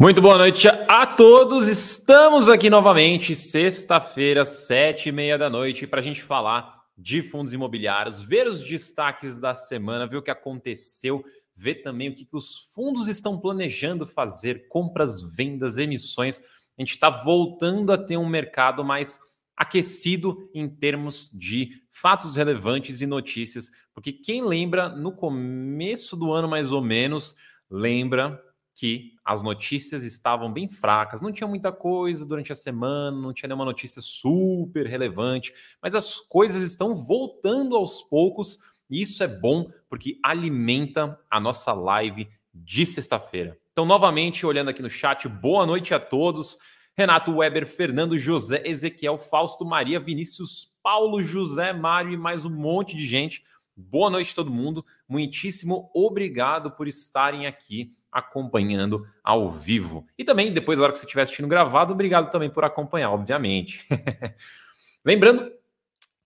Muito boa noite a todos. Estamos aqui novamente, sexta-feira, sete e meia da noite, para a gente falar de fundos imobiliários, ver os destaques da semana, ver o que aconteceu, ver também o que, os fundos estão planejando fazer, compras, vendas, emissões. A gente está voltando a ter um mercado mais aquecido em termos de fatos relevantes e notícias, porque quem lembra no começo do ano mais ou menos, lembra que as notícias estavam bem fracas, não tinha muita coisa durante a semana, não tinha nenhuma notícia super relevante, mas as coisas estão voltando aos poucos e isso é bom porque alimenta a nossa live de sexta-feira. Então, novamente, olhando aqui no chat, boa noite a todos. Renato Weber, Fernando José, Ezequiel, Fausto, Maria, Vinícius, Paulo, José, Mário e mais um monte de gente. Boa noite, todo mundo. Muitíssimo obrigado por estarem aqui acompanhando ao vivo. E também, depois, na hora que você estiver assistindo gravado, obrigado também por acompanhar, obviamente. Lembrando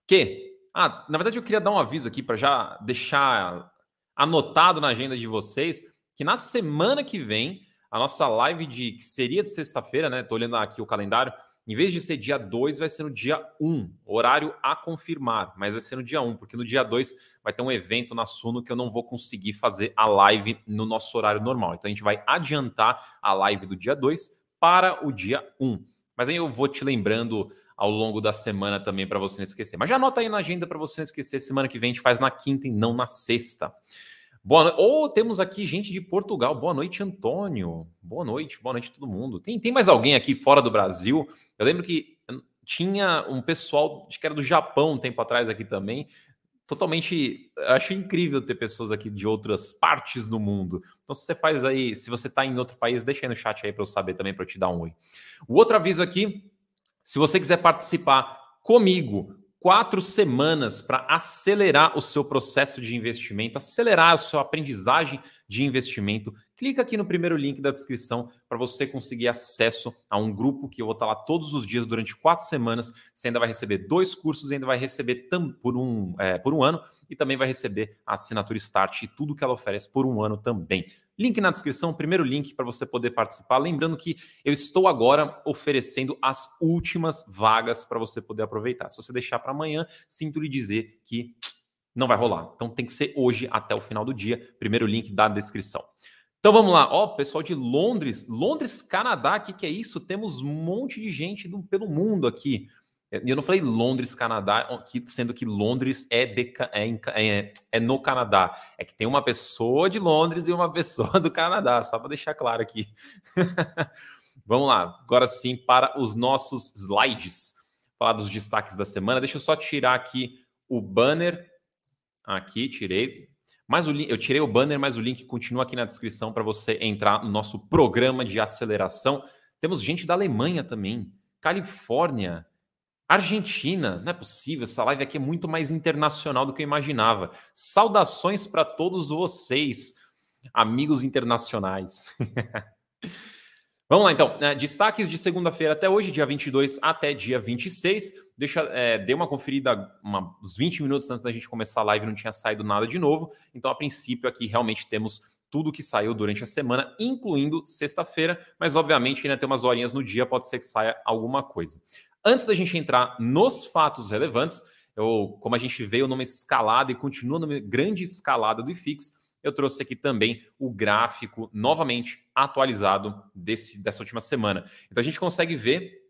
que, ah, na verdade, eu queria dar um aviso aqui para já deixar anotado na agenda de vocês que na semana que vem, a nossa live de que seria de sexta-feira, né? Tô olhando aqui o calendário em vez de ser dia 2, vai ser no dia 1, um, horário a confirmar, mas vai ser no dia 1, um, porque no dia 2 vai ter um evento na Suno que eu não vou conseguir fazer a live no nosso horário normal. Então a gente vai adiantar a live do dia 2 para o dia 1. Um. Mas aí eu vou te lembrando ao longo da semana também para você não esquecer. Mas já anota aí na agenda para você não esquecer. Semana que vem a gente faz na quinta e não na sexta. Boa noite. Ou temos aqui gente de Portugal. Boa noite, Antônio. Boa noite, boa noite todo mundo. Tem, tem mais alguém aqui fora do Brasil? Eu lembro que tinha um pessoal que era do Japão um tempo atrás aqui também. Totalmente, acho incrível ter pessoas aqui de outras partes do mundo. Então, se você faz aí, se você está em outro país, deixa aí no chat aí para eu saber também, para eu te dar um oi. O outro aviso aqui, se você quiser participar comigo quatro semanas para acelerar o seu processo de investimento, acelerar a sua aprendizagem de investimento. Clica aqui no primeiro link da descrição para você conseguir acesso a um grupo que eu vou estar lá todos os dias durante quatro semanas. Você ainda vai receber dois cursos, ainda vai receber por um, é, por um ano e também vai receber a assinatura Start e tudo que ela oferece por um ano também. Link na descrição, primeiro link para você poder participar. Lembrando que eu estou agora oferecendo as últimas vagas para você poder aproveitar. Se você deixar para amanhã, sinto lhe dizer que não vai rolar. Então tem que ser hoje até o final do dia. Primeiro link da descrição. Então vamos lá, ó, pessoal de Londres, Londres, Canadá, o que, que é isso? Temos um monte de gente do, pelo mundo aqui. Eu não falei Londres, Canadá, sendo que Londres é, de, é, é, é, no Canadá. É que tem uma pessoa de Londres e uma pessoa do Canadá, só para deixar claro aqui. Vamos lá, agora sim para os nossos slides. Falar dos destaques da semana. Deixa eu só tirar aqui o banner. Aqui, tirei. Mas o link, eu tirei o banner, mas o link continua aqui na descrição para você entrar no nosso programa de aceleração. Temos gente da Alemanha também, Califórnia, Argentina, não é possível, essa live aqui é muito mais internacional do que eu imaginava. Saudações para todos vocês, amigos internacionais. Vamos lá, então. É, destaques de segunda-feira até hoje, dia 22 até dia 26. Deixa, é, uma conferida uma, uns 20 minutos antes da gente começar a live, não tinha saído nada de novo. Então, a princípio, aqui realmente temos tudo que saiu durante a semana, incluindo sexta-feira, mas obviamente ainda tem umas horinhas no dia, pode ser que saia alguma coisa. Antes da gente entrar nos fatos relevantes, eu, como a gente veio numa escalada e continua numa grande escalada do IFIX, eu trouxe aqui também o gráfico novamente atualizado desse, dessa última semana. Então a gente consegue ver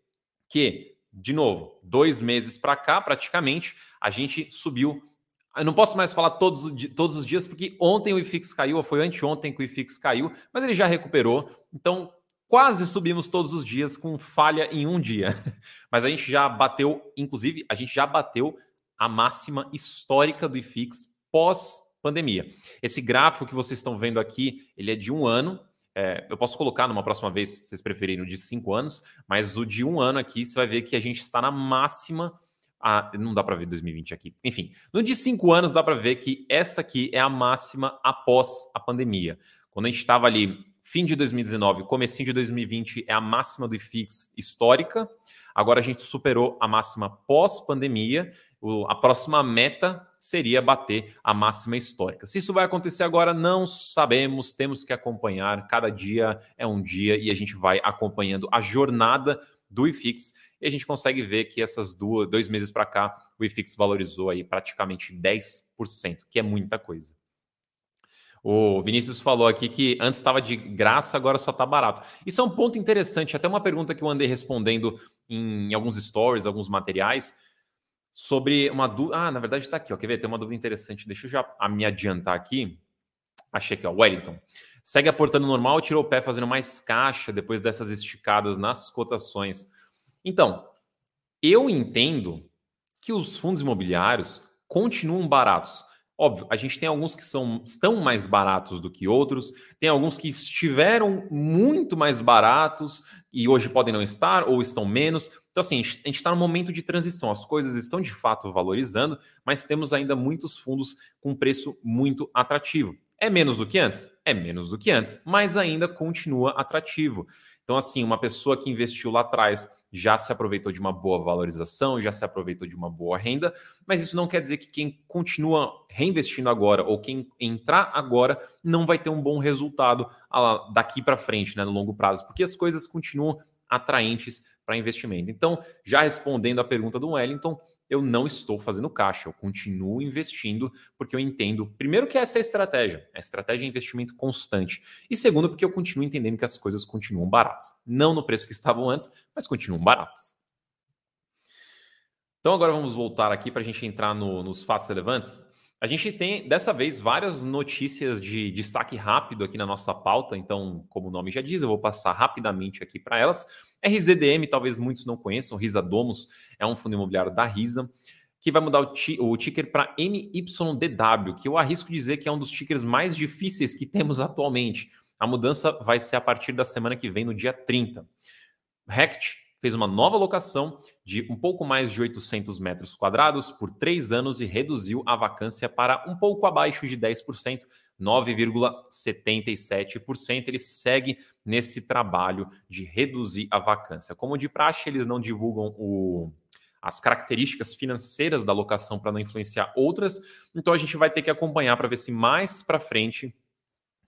que, de novo, dois meses para cá, praticamente, a gente subiu. Eu não posso mais falar todos, todos os dias, porque ontem o IFIX caiu, ou foi anteontem que o IFIX caiu, mas ele já recuperou. Então, quase subimos todos os dias com falha em um dia. Mas a gente já bateu, inclusive, a gente já bateu a máxima histórica do IFIX pós-pandemia. Esse gráfico que vocês estão vendo aqui, ele é de um ano. É, eu posso colocar numa próxima vez, se vocês preferirem, de cinco anos, mas o de um ano aqui, você vai ver que a gente está na máxima. Ah, não dá para ver 2020 aqui. Enfim, no de cinco anos dá para ver que essa aqui é a máxima após a pandemia. Quando a gente estava ali fim de 2019, comecinho de 2020 é a máxima do IFIX histórica. Agora a gente superou a máxima pós-pandemia. A próxima meta seria bater a máxima histórica. Se isso vai acontecer agora, não sabemos, temos que acompanhar. Cada dia é um dia e a gente vai acompanhando a jornada do IFIX e a gente consegue ver que essas duas, dois meses para cá, o IFIX valorizou aí praticamente 10%, que é muita coisa. O Vinícius falou aqui que antes estava de graça, agora só está barato. Isso é um ponto interessante, até uma pergunta que eu andei respondendo em alguns stories, alguns materiais, sobre uma dúvida. Ah, na verdade está aqui, ó. Quer ver? Tem uma dúvida interessante. Deixa eu já me adiantar aqui. Achei aqui, ó. Wellington. Segue aportando normal, tirou o pé fazendo mais caixa depois dessas esticadas nas cotações. Então, eu entendo que os fundos imobiliários continuam baratos. Óbvio, a gente tem alguns que são, estão mais baratos do que outros, tem alguns que estiveram muito mais baratos e hoje podem não estar ou estão menos. Então, assim, a gente está no momento de transição, as coisas estão de fato valorizando, mas temos ainda muitos fundos com preço muito atrativo. É menos do que antes? É menos do que antes, mas ainda continua atrativo. Então, assim, uma pessoa que investiu lá atrás já se aproveitou de uma boa valorização, já se aproveitou de uma boa renda, mas isso não quer dizer que quem continua reinvestindo agora ou quem entrar agora não vai ter um bom resultado daqui para frente, né, no longo prazo, porque as coisas continuam atraentes para investimento. Então, já respondendo à pergunta do Wellington, eu não estou fazendo caixa, eu continuo investindo porque eu entendo, primeiro, que essa é a estratégia. A estratégia é investimento constante. E segundo, porque eu continuo entendendo que as coisas continuam baratas. Não no preço que estavam antes, mas continuam baratas. Então agora vamos voltar aqui para a gente entrar no, nos fatos relevantes. A gente tem, dessa vez, várias notícias de destaque rápido aqui na nossa pauta, então, como o nome já diz, eu vou passar rapidamente aqui para elas. RZDM, talvez muitos não conheçam, Risa Domus é um fundo imobiliário da Risa, que vai mudar o, o ticker para MYDW, que eu arrisco dizer que é um dos tickers mais difíceis que temos atualmente. A mudança vai ser a partir da semana que vem, no dia 30. Rect fez uma nova locação de um pouco mais de 800 metros quadrados por três anos e reduziu a vacância para um pouco abaixo de 10%, 9,77%. Ele segue nesse trabalho de reduzir a vacância. Como de praxe, eles não divulgam o, as características financeiras da locação para não influenciar outras, então a gente vai ter que acompanhar para ver se mais para frente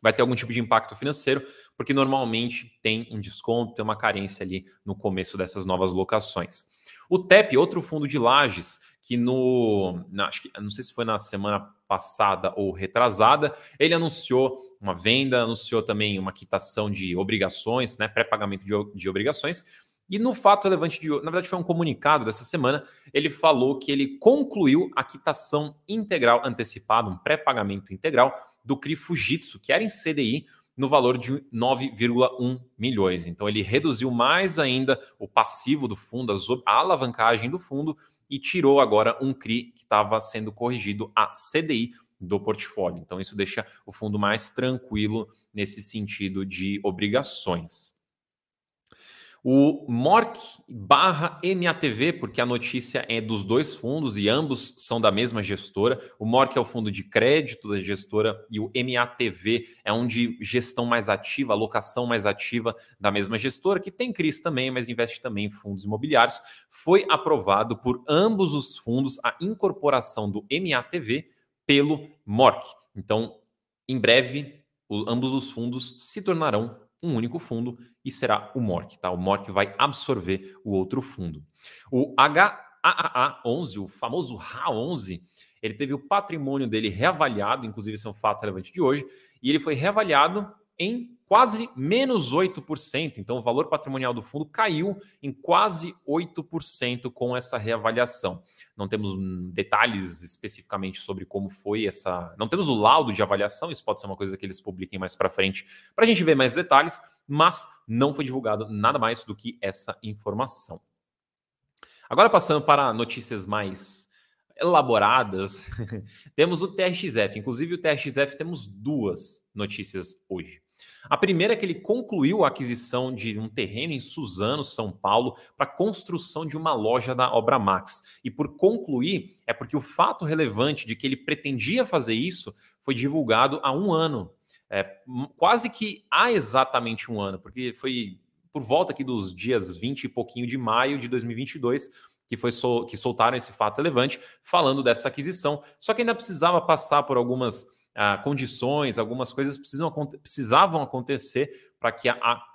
vai ter algum tipo de impacto financeiro, porque normalmente tem um desconto, tem uma carência ali no começo dessas novas locações. O TEP, outro fundo de lajes, que no. Na, acho que, não sei se foi na semana passada ou retrasada, ele anunciou uma venda, anunciou também uma quitação de obrigações, né? Pré-pagamento de, de obrigações. E no fato relevante de. Na verdade, foi um comunicado dessa semana. Ele falou que ele concluiu a quitação integral antecipada, um pré-pagamento integral do CRI Fujitsu, que era em CDI, no valor de 9,1 milhões. Então ele reduziu mais ainda o passivo do fundo, a alavancagem do fundo e tirou agora um CRI que estava sendo corrigido a CDI do portfólio. Então isso deixa o fundo mais tranquilo nesse sentido de obrigações. O MORC barra MATV, porque a notícia é dos dois fundos e ambos são da mesma gestora. O MORC é o fundo de crédito da gestora e o MATV é um de gestão mais ativa, alocação mais ativa da mesma gestora, que tem CRIs também, mas investe também em fundos imobiliários. Foi aprovado por ambos os fundos a incorporação do MATV pelo MORC. Então, em breve, ambos os fundos se tornarão um único fundo e será o MORC, tá? O MORC vai absorver o outro fundo. O HAAA11, o famoso RA11, ele teve o patrimônio dele reavaliado, inclusive esse é um fato relevante de hoje, e ele foi reavaliado em quase menos 8%. Então, o valor patrimonial do fundo caiu em quase 8% com essa reavaliação. Não temos detalhes especificamente sobre como foi essa. Não temos o laudo de avaliação, isso pode ser uma coisa que eles publiquem mais para frente para a gente ver mais detalhes, mas não foi divulgado nada mais do que essa informação. Agora, passando para notícias mais elaboradas, temos o TRXF. Inclusive, o TRXF temos duas notícias hoje. A primeira é que ele concluiu a aquisição de um terreno em Suzano, São Paulo, para construção de uma loja da Obra Max. E por concluir, é porque o fato relevante de que ele pretendia fazer isso foi divulgado há um ano. É, quase que há exatamente um ano, porque foi por volta aqui dos dias 20 e pouquinho de maio de 2022 que foi sol, que soltaram esse fato relevante falando dessa aquisição. Só que ainda precisava passar por algumas ah, condições, algumas coisas precisam, precisavam acontecer para que a, a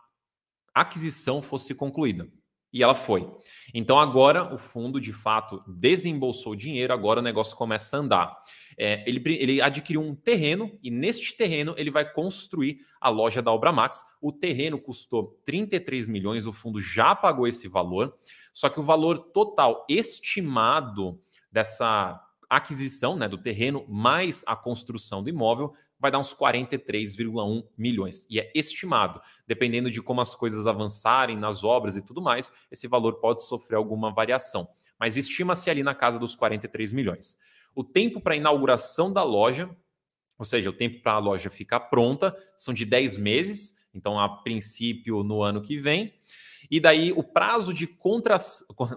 aquisição fosse concluída. E ela foi. Então agora o fundo de fato desembolsou dinheiro, agora o negócio começa a andar. É, ele, ele adquiriu um terreno e neste terreno ele vai construir a loja da Obra Max. O terreno custou 33 milhões, o fundo já pagou esse valor, só que o valor total estimado dessa aquisição né, do terreno mais a construção do imóvel vai dar uns 43,1 milhões. E é estimado. Dependendo de como as coisas avançarem nas obras e tudo mais, esse valor pode sofrer alguma variação. Mas estima-se ali na casa dos 43 milhões. O tempo para inauguração da loja, ou seja, o tempo para a loja ficar pronta, são de 10 meses. Então, a princípio, no ano que vem. E daí o prazo de contra...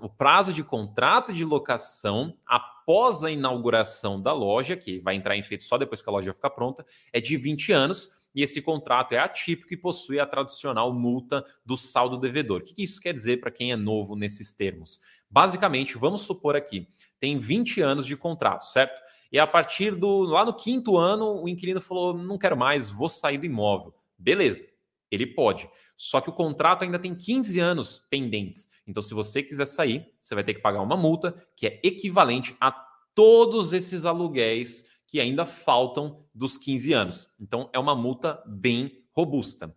o prazo de contrato de locação após a inauguração da loja, que vai entrar em efeito só depois que a loja ficar pronta, é de 20 anos. E esse contrato é atípico e possui a tradicional multa do saldo devedor. O que isso quer dizer para quem é novo nesses termos? Basicamente, vamos supor aqui, tem 20 anos de contrato, certo? E a partir do lá no quinto ano, o inquilino falou: não quero mais, vou sair do imóvel. Beleza, ele pode. Só que o contrato ainda tem 15 anos pendentes. Então, se você quiser sair, você vai ter que pagar uma multa que é equivalente a todos esses aluguéis que ainda faltam dos 15 anos. Então, é uma multa bem robusta.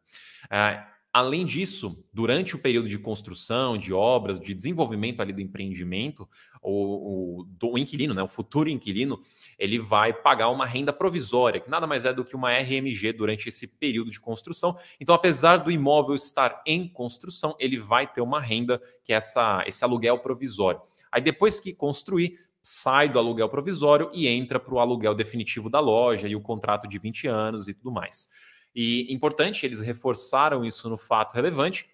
É, Além disso, durante o período de construção, de obras, de desenvolvimento ali do empreendimento, o, o do inquilino, né, o futuro inquilino, ele vai pagar uma renda provisória, que nada mais é do que uma RMG durante esse período de construção. Então, apesar do imóvel estar em construção, ele vai ter uma renda que é essa, esse aluguel provisório. Aí depois que construir, sai do aluguel provisório e entra para o aluguel definitivo da loja e o contrato de 20 anos e tudo mais. E importante, eles reforçaram isso no fato relevante,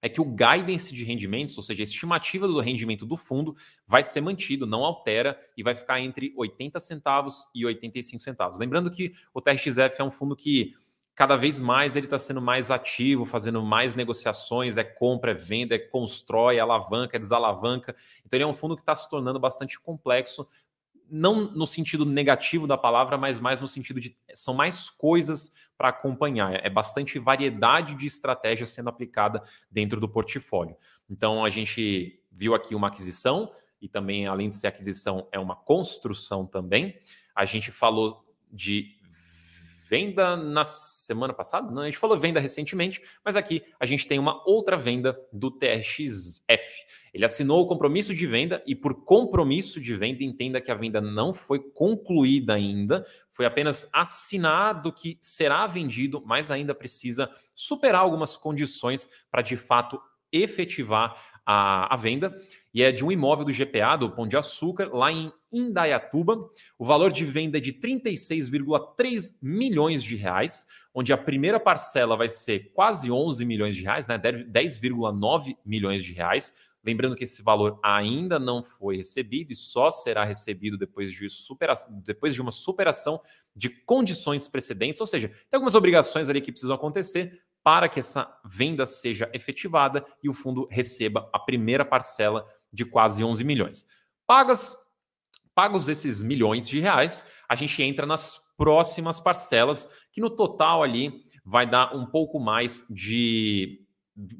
é que o guidance de rendimentos, ou seja, a estimativa do rendimento do fundo, vai ser mantido, não altera e vai ficar entre 80 centavos e 85 centavos. Lembrando que o TRXF é um fundo que cada vez mais ele está sendo mais ativo, fazendo mais negociações, é compra, é venda, é constrói, é alavanca, é desalavanca. Então ele é um fundo que está se tornando bastante complexo não no sentido negativo da palavra, mas mais no sentido de são mais coisas para acompanhar. É bastante variedade de estratégia sendo aplicada dentro do portfólio. Então a gente viu aqui uma aquisição e também, além de ser aquisição, é uma construção também. A gente falou de venda na semana passada, não, a gente falou venda recentemente, mas aqui a gente tem uma outra venda do TRXF. Ele assinou o compromisso de venda e por compromisso de venda entenda que a venda não foi concluída ainda, foi apenas assinado que será vendido, mas ainda precisa superar algumas condições para de fato efetivar a, a venda e é de um imóvel do GPA, do Pão de Açúcar, lá em Indaiatuba. O valor de venda é de 36,3 milhões de reais, onde a primeira parcela vai ser quase 11 milhões de reais, né? 10,9 milhões de reais. Lembrando que esse valor ainda não foi recebido e só será recebido depois de, depois de uma superação de condições precedentes, ou seja, tem algumas obrigações ali que precisam acontecer para que essa venda seja efetivada e o fundo receba a primeira parcela de quase 11 milhões. Pagas, pagos esses milhões de reais, a gente entra nas próximas parcelas, que no total ali vai dar um pouco mais de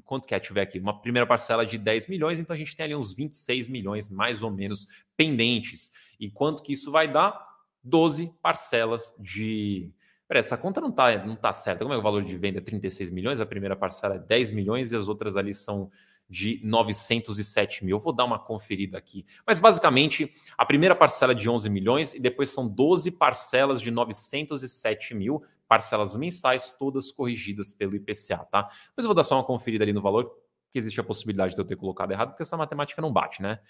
quanto quer tiver aqui? Uma primeira parcela de 10 milhões, então a gente tem ali uns 26 milhões mais ou menos pendentes. E quanto que isso vai dar? 12 parcelas de Peraí, essa conta não tá, não tá certa. Como é o valor de venda? 36 milhões, a primeira parcela é 10 milhões e as outras ali são de 907 mil. Eu vou dar uma conferida aqui. Mas basicamente, a primeira parcela é de 11 milhões e depois são 12 parcelas de 907 mil, parcelas mensais, todas corrigidas pelo IPCA, tá? Mas eu vou dar só uma conferida ali no valor, que existe a possibilidade de eu ter colocado errado, porque essa matemática não bate, né?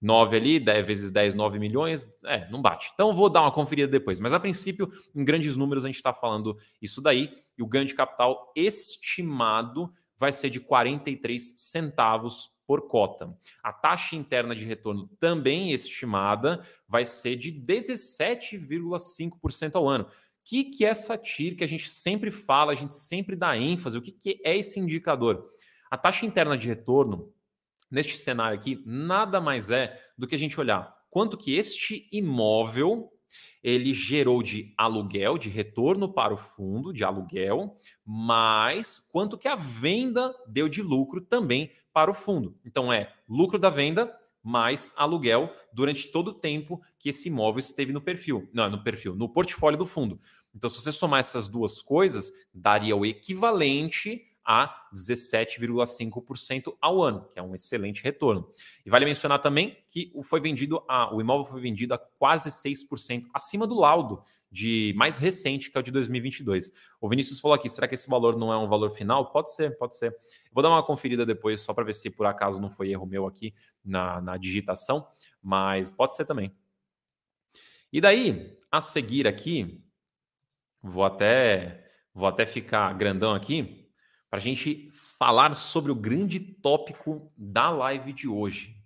9 ali, 10 vezes 10, 9 milhões, é, não bate. Então vou dar uma conferida depois, mas a princípio, em grandes números, a gente está falando isso daí, e o ganho de capital estimado vai ser de 43 centavos por cota. A taxa interna de retorno também estimada vai ser de 17,5% ao ano. Que, que é essa TIR que a gente sempre fala, a gente sempre dá ênfase? O que, que é esse indicador? A taxa interna de retorno neste cenário aqui nada mais é do que a gente olhar quanto que este imóvel ele gerou de aluguel, de retorno para o fundo de aluguel, mais quanto que a venda deu de lucro também para o fundo. Então é lucro da venda mais aluguel durante todo o tempo que esse imóvel esteve no perfil, não, no perfil, no portfólio do fundo. Então, se você somar essas duas coisas, daria o equivalente a 17,5% ao ano, que é um excelente retorno. E vale mencionar também que o foi vendido a, o imóvel foi vendido a quase 6% acima do laudo de mais recente, que é o de 2022. O Vinícius falou aqui, será que esse valor não é um valor final? Pode ser, pode ser. Vou dar uma conferida depois só para ver se por acaso não foi erro meu aqui na, na digitação, mas pode ser também. E daí, a seguir aqui, vou até vou até ficar grandão aqui para a gente falar sobre o grande tópico da live de hoje.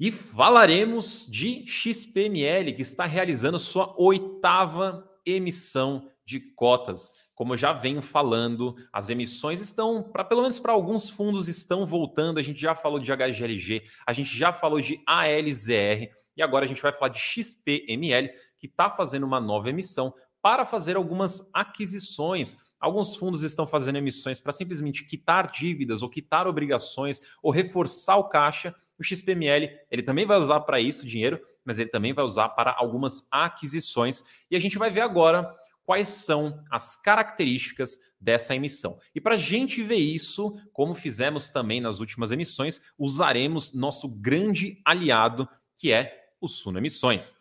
E falaremos de XPML, que está realizando sua oitava emissão de cotas. Como eu já venho falando, as emissões estão, para pelo menos para alguns fundos, estão voltando. A gente já falou de HGLG, a gente já falou de ALZR e agora a gente vai falar de XPML, que está fazendo uma nova emissão para fazer algumas aquisições Alguns fundos estão fazendo emissões para simplesmente quitar dívidas ou quitar obrigações ou reforçar o caixa. O XPML ele também vai usar para isso dinheiro, mas ele também vai usar para algumas aquisições. E a gente vai ver agora quais são as características dessa emissão. E para a gente ver isso, como fizemos também nas últimas emissões, usaremos nosso grande aliado, que é o Suno Emissões.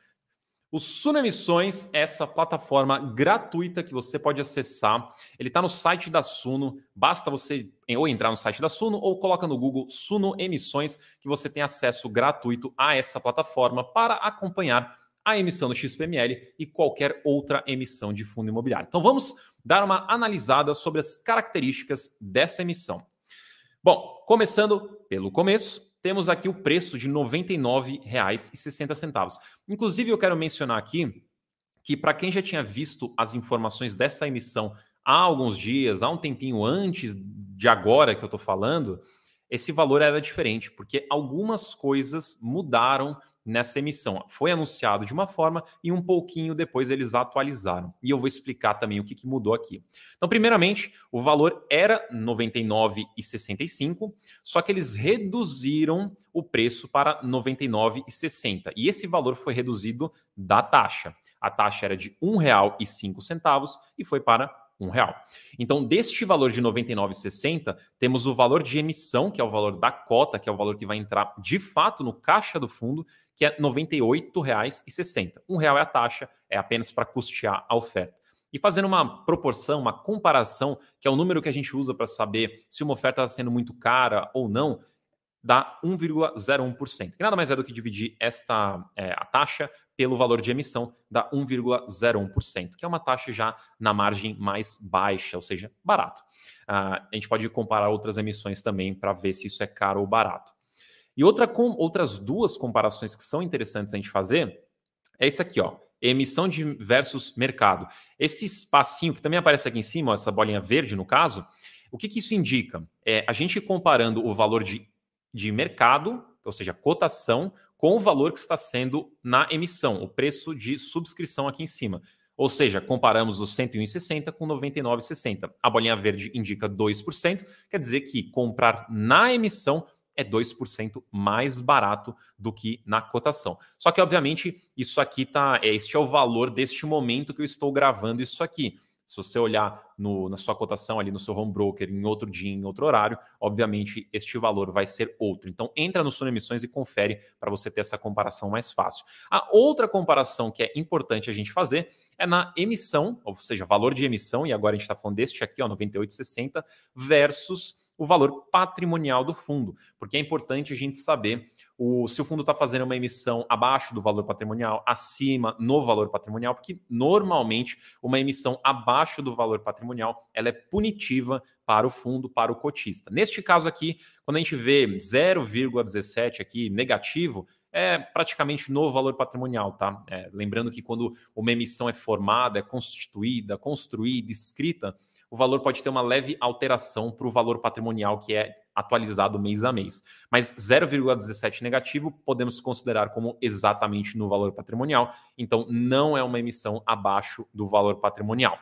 O Suno Emissões é essa plataforma gratuita que você pode acessar. Ele está no site da Suno. Basta você ou entrar no site da Suno ou coloca no Google Suno Emissões que você tem acesso gratuito a essa plataforma para acompanhar a emissão do XPML e qualquer outra emissão de fundo imobiliário. Então vamos dar uma analisada sobre as características dessa emissão. Bom, começando pelo começo, temos aqui o preço de R$ 99,60. Inclusive, eu quero mencionar aqui que, para quem já tinha visto as informações dessa emissão há alguns dias, há um tempinho antes de agora que eu estou falando, esse valor era diferente, porque algumas coisas mudaram nessa emissão. Foi anunciado de uma forma e um pouquinho depois eles atualizaram. E eu vou explicar também o que, que mudou aqui. Então, primeiramente, o valor era R$ 99,65, só que eles reduziram o preço para R$ 99,60. E esse valor foi reduzido da taxa. A taxa era de R$ 1,05 e foi para um real. Então, deste valor de R$ 99,60, temos o valor de emissão, que é o valor da cota, que é o valor que vai entrar de fato no caixa do fundo, que é R$ 98,60. Um real é a taxa, é apenas para custear a oferta. E fazendo uma proporção, uma comparação, que é o número que a gente usa para saber se uma oferta está sendo muito cara ou não, dá 1,01%. Que nada mais é do que dividir esta é, a taxa pelo valor de emissão, dá 1,01%, que é uma taxa já na margem mais baixa, ou seja, barato. Uh, a gente pode comparar outras emissões também para ver se isso é caro ou barato. E outra com, outras duas comparações que são interessantes a gente fazer é isso aqui, ó. Emissão de versus mercado. Esse espacinho que também aparece aqui em cima, ó, essa bolinha verde no caso, o que, que isso indica? É a gente comparando o valor de, de mercado, ou seja, cotação, com o valor que está sendo na emissão, o preço de subscrição aqui em cima. Ou seja, comparamos os 101,60 com 99,60. A bolinha verde indica 2%, quer dizer que comprar na emissão é 2% mais barato do que na cotação. Só que, obviamente, isso aqui tá. É, este é o valor deste momento que eu estou gravando isso aqui. Se você olhar no, na sua cotação ali no seu home broker em outro dia, em outro horário, obviamente este valor vai ser outro. Então entra no Suno Emissões e confere para você ter essa comparação mais fácil. A outra comparação que é importante a gente fazer é na emissão, ou seja, valor de emissão, e agora a gente está falando deste aqui, ó, 98,60, versus o valor patrimonial do fundo, porque é importante a gente saber o, se o fundo está fazendo uma emissão abaixo do valor patrimonial, acima no valor patrimonial, porque normalmente uma emissão abaixo do valor patrimonial ela é punitiva para o fundo, para o cotista. Neste caso aqui, quando a gente vê 0,17 aqui negativo, é praticamente no valor patrimonial, tá? É, lembrando que quando uma emissão é formada, é constituída, construída, escrita, o valor pode ter uma leve alteração para o valor patrimonial que é atualizado mês a mês. Mas 0,17 negativo podemos considerar como exatamente no valor patrimonial, então não é uma emissão abaixo do valor patrimonial.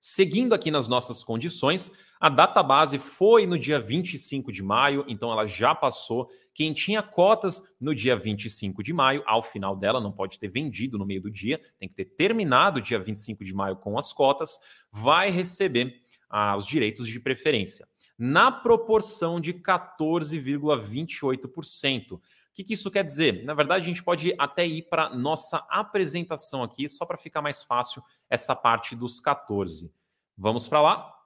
Seguindo aqui nas nossas condições, a data base foi no dia 25 de maio, então ela já passou. Quem tinha cotas no dia 25 de maio, ao final dela, não pode ter vendido no meio do dia, tem que ter terminado o dia 25 de maio com as cotas, vai receber ah, os direitos de preferência, na proporção de 14,28%. O que, que isso quer dizer? Na verdade, a gente pode até ir para nossa apresentação aqui, só para ficar mais fácil essa parte dos 14. Vamos para lá?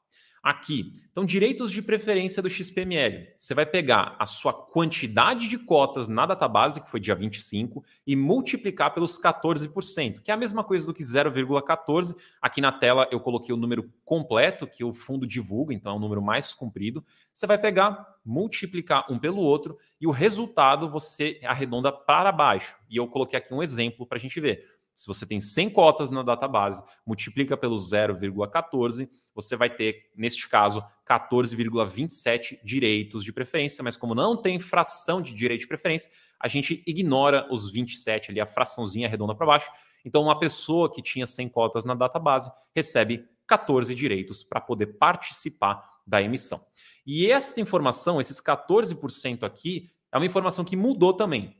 Aqui. Então, direitos de preferência do XPML. Você vai pegar a sua quantidade de cotas na database, que foi dia 25, e multiplicar pelos 14%, que é a mesma coisa do que 0,14. Aqui na tela eu coloquei o número completo, que o fundo divulga, então é um número mais comprido. Você vai pegar, multiplicar um pelo outro, e o resultado você arredonda para baixo. E eu coloquei aqui um exemplo para a gente ver. Se você tem 100 cotas na database, multiplica pelo 0,14, você vai ter, neste caso, 14,27 direitos de preferência, mas como não tem fração de direito de preferência, a gente ignora os 27 ali, a fraçãozinha redonda para baixo. Então, uma pessoa que tinha 100 cotas na database recebe 14 direitos para poder participar da emissão. E esta informação, esses 14% aqui, é uma informação que mudou também.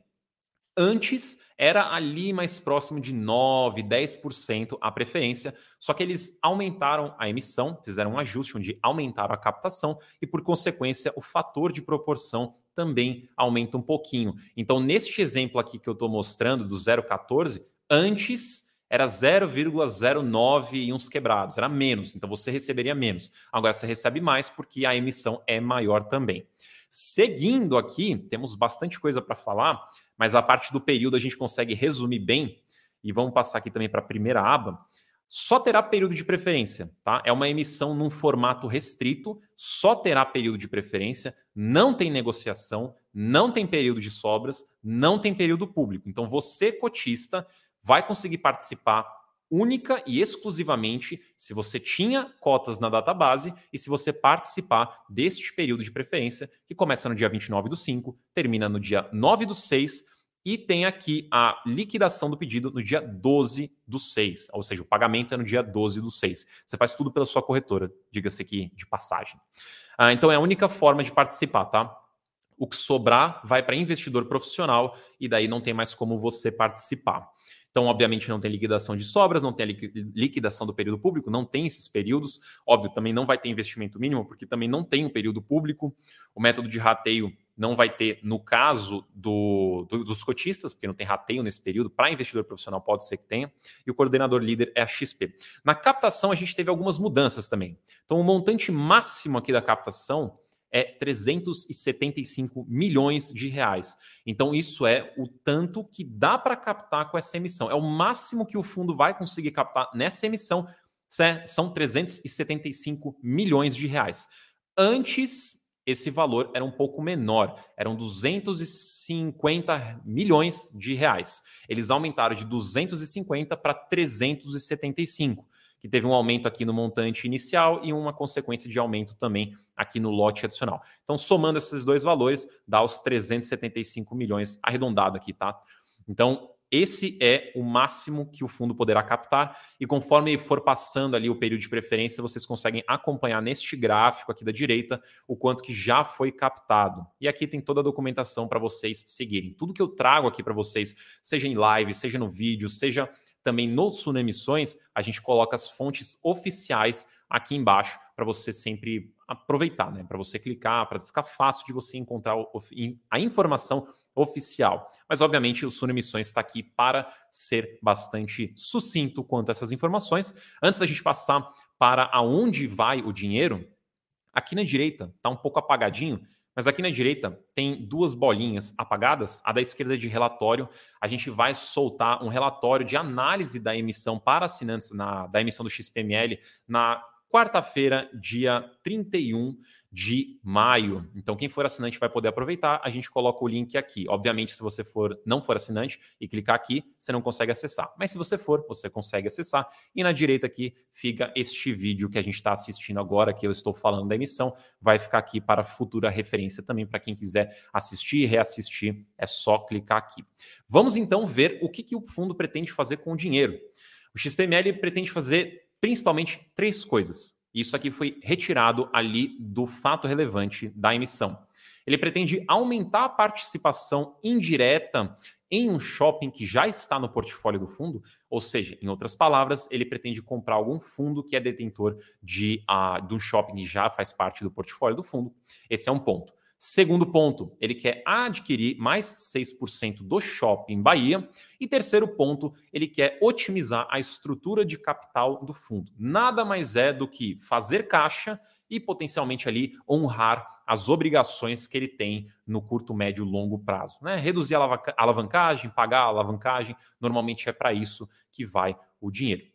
Antes era ali mais próximo de 9, 10% a preferência, só que eles aumentaram a emissão, fizeram um ajuste onde aumentaram a captação e, por consequência, o fator de proporção também aumenta um pouquinho. Então, neste exemplo aqui que eu estou mostrando do 0,14, antes era 0,09 e uns quebrados, era menos, então você receberia menos. Agora você recebe mais porque a emissão é maior também. Seguindo aqui, temos bastante coisa para falar, mas a parte do período a gente consegue resumir bem. E vamos passar aqui também para a primeira aba. Só terá período de preferência, tá? É uma emissão num formato restrito, só terá período de preferência, não tem negociação, não tem período de sobras, não tem período público. Então você, cotista, vai conseguir participar única e exclusivamente se você tinha cotas na database e se você participar deste período de preferência, que começa no dia 29 do 5, termina no dia 9 do 6 e tem aqui a liquidação do pedido no dia 12 do 6, ou seja, o pagamento é no dia 12 do 6. Você faz tudo pela sua corretora, diga-se aqui de passagem. Ah, então é a única forma de participar, tá? O que sobrar vai para investidor profissional e daí não tem mais como você participar. Então, obviamente, não tem liquidação de sobras, não tem liquidação do período público, não tem esses períodos. Óbvio, também não vai ter investimento mínimo, porque também não tem um período público. O método de rateio não vai ter, no caso do, do, dos cotistas, porque não tem rateio nesse período, para investidor profissional pode ser que tenha, e o coordenador líder é a XP. Na captação, a gente teve algumas mudanças também. Então, o montante máximo aqui da captação é 375 milhões de reais. Então, isso é o tanto que dá para captar com essa emissão. É o máximo que o fundo vai conseguir captar nessa emissão, são 375 milhões de reais. Antes, esse valor era um pouco menor, eram 250 milhões de reais. Eles aumentaram de 250 para 375 que teve um aumento aqui no montante inicial e uma consequência de aumento também aqui no lote adicional. Então, somando esses dois valores, dá os 375 milhões arredondado aqui, tá? Então, esse é o máximo que o fundo poderá captar, e conforme for passando ali o período de preferência, vocês conseguem acompanhar neste gráfico aqui da direita o quanto que já foi captado. E aqui tem toda a documentação para vocês seguirem. Tudo que eu trago aqui para vocês, seja em live, seja no vídeo, seja também no Suno Emissões, a gente coloca as fontes oficiais aqui embaixo para você sempre aproveitar, né? Para você clicar, para ficar fácil de você encontrar a informação oficial. Mas, obviamente, o Suno Emissões está aqui para ser bastante sucinto quanto a essas informações. Antes da gente passar para aonde vai o dinheiro, aqui na direita está um pouco apagadinho, mas aqui na direita tem duas bolinhas apagadas. A da esquerda de relatório. A gente vai soltar um relatório de análise da emissão para assinantes na, da emissão do XPML na quarta-feira, dia 31 de maio. Então, quem for assinante vai poder aproveitar. A gente coloca o link aqui. Obviamente, se você for não for assinante e clicar aqui, você não consegue acessar. Mas se você for, você consegue acessar. E na direita aqui fica este vídeo que a gente está assistindo agora, que eu estou falando da emissão. Vai ficar aqui para futura referência também para quem quiser assistir e reassistir. É só clicar aqui. Vamos então ver o que, que o fundo pretende fazer com o dinheiro. O XPML pretende fazer principalmente três coisas. Isso aqui foi retirado ali do fato relevante da emissão. Ele pretende aumentar a participação indireta em um shopping que já está no portfólio do fundo, ou seja, em outras palavras, ele pretende comprar algum fundo que é detentor de, uh, de um shopping que já faz parte do portfólio do fundo. Esse é um ponto. Segundo ponto, ele quer adquirir mais 6% do shopping Bahia. E terceiro ponto, ele quer otimizar a estrutura de capital do fundo. Nada mais é do que fazer caixa e potencialmente ali honrar as obrigações que ele tem no curto, médio, longo prazo. Né? Reduzir a alavancagem, pagar a alavancagem, normalmente é para isso que vai o dinheiro.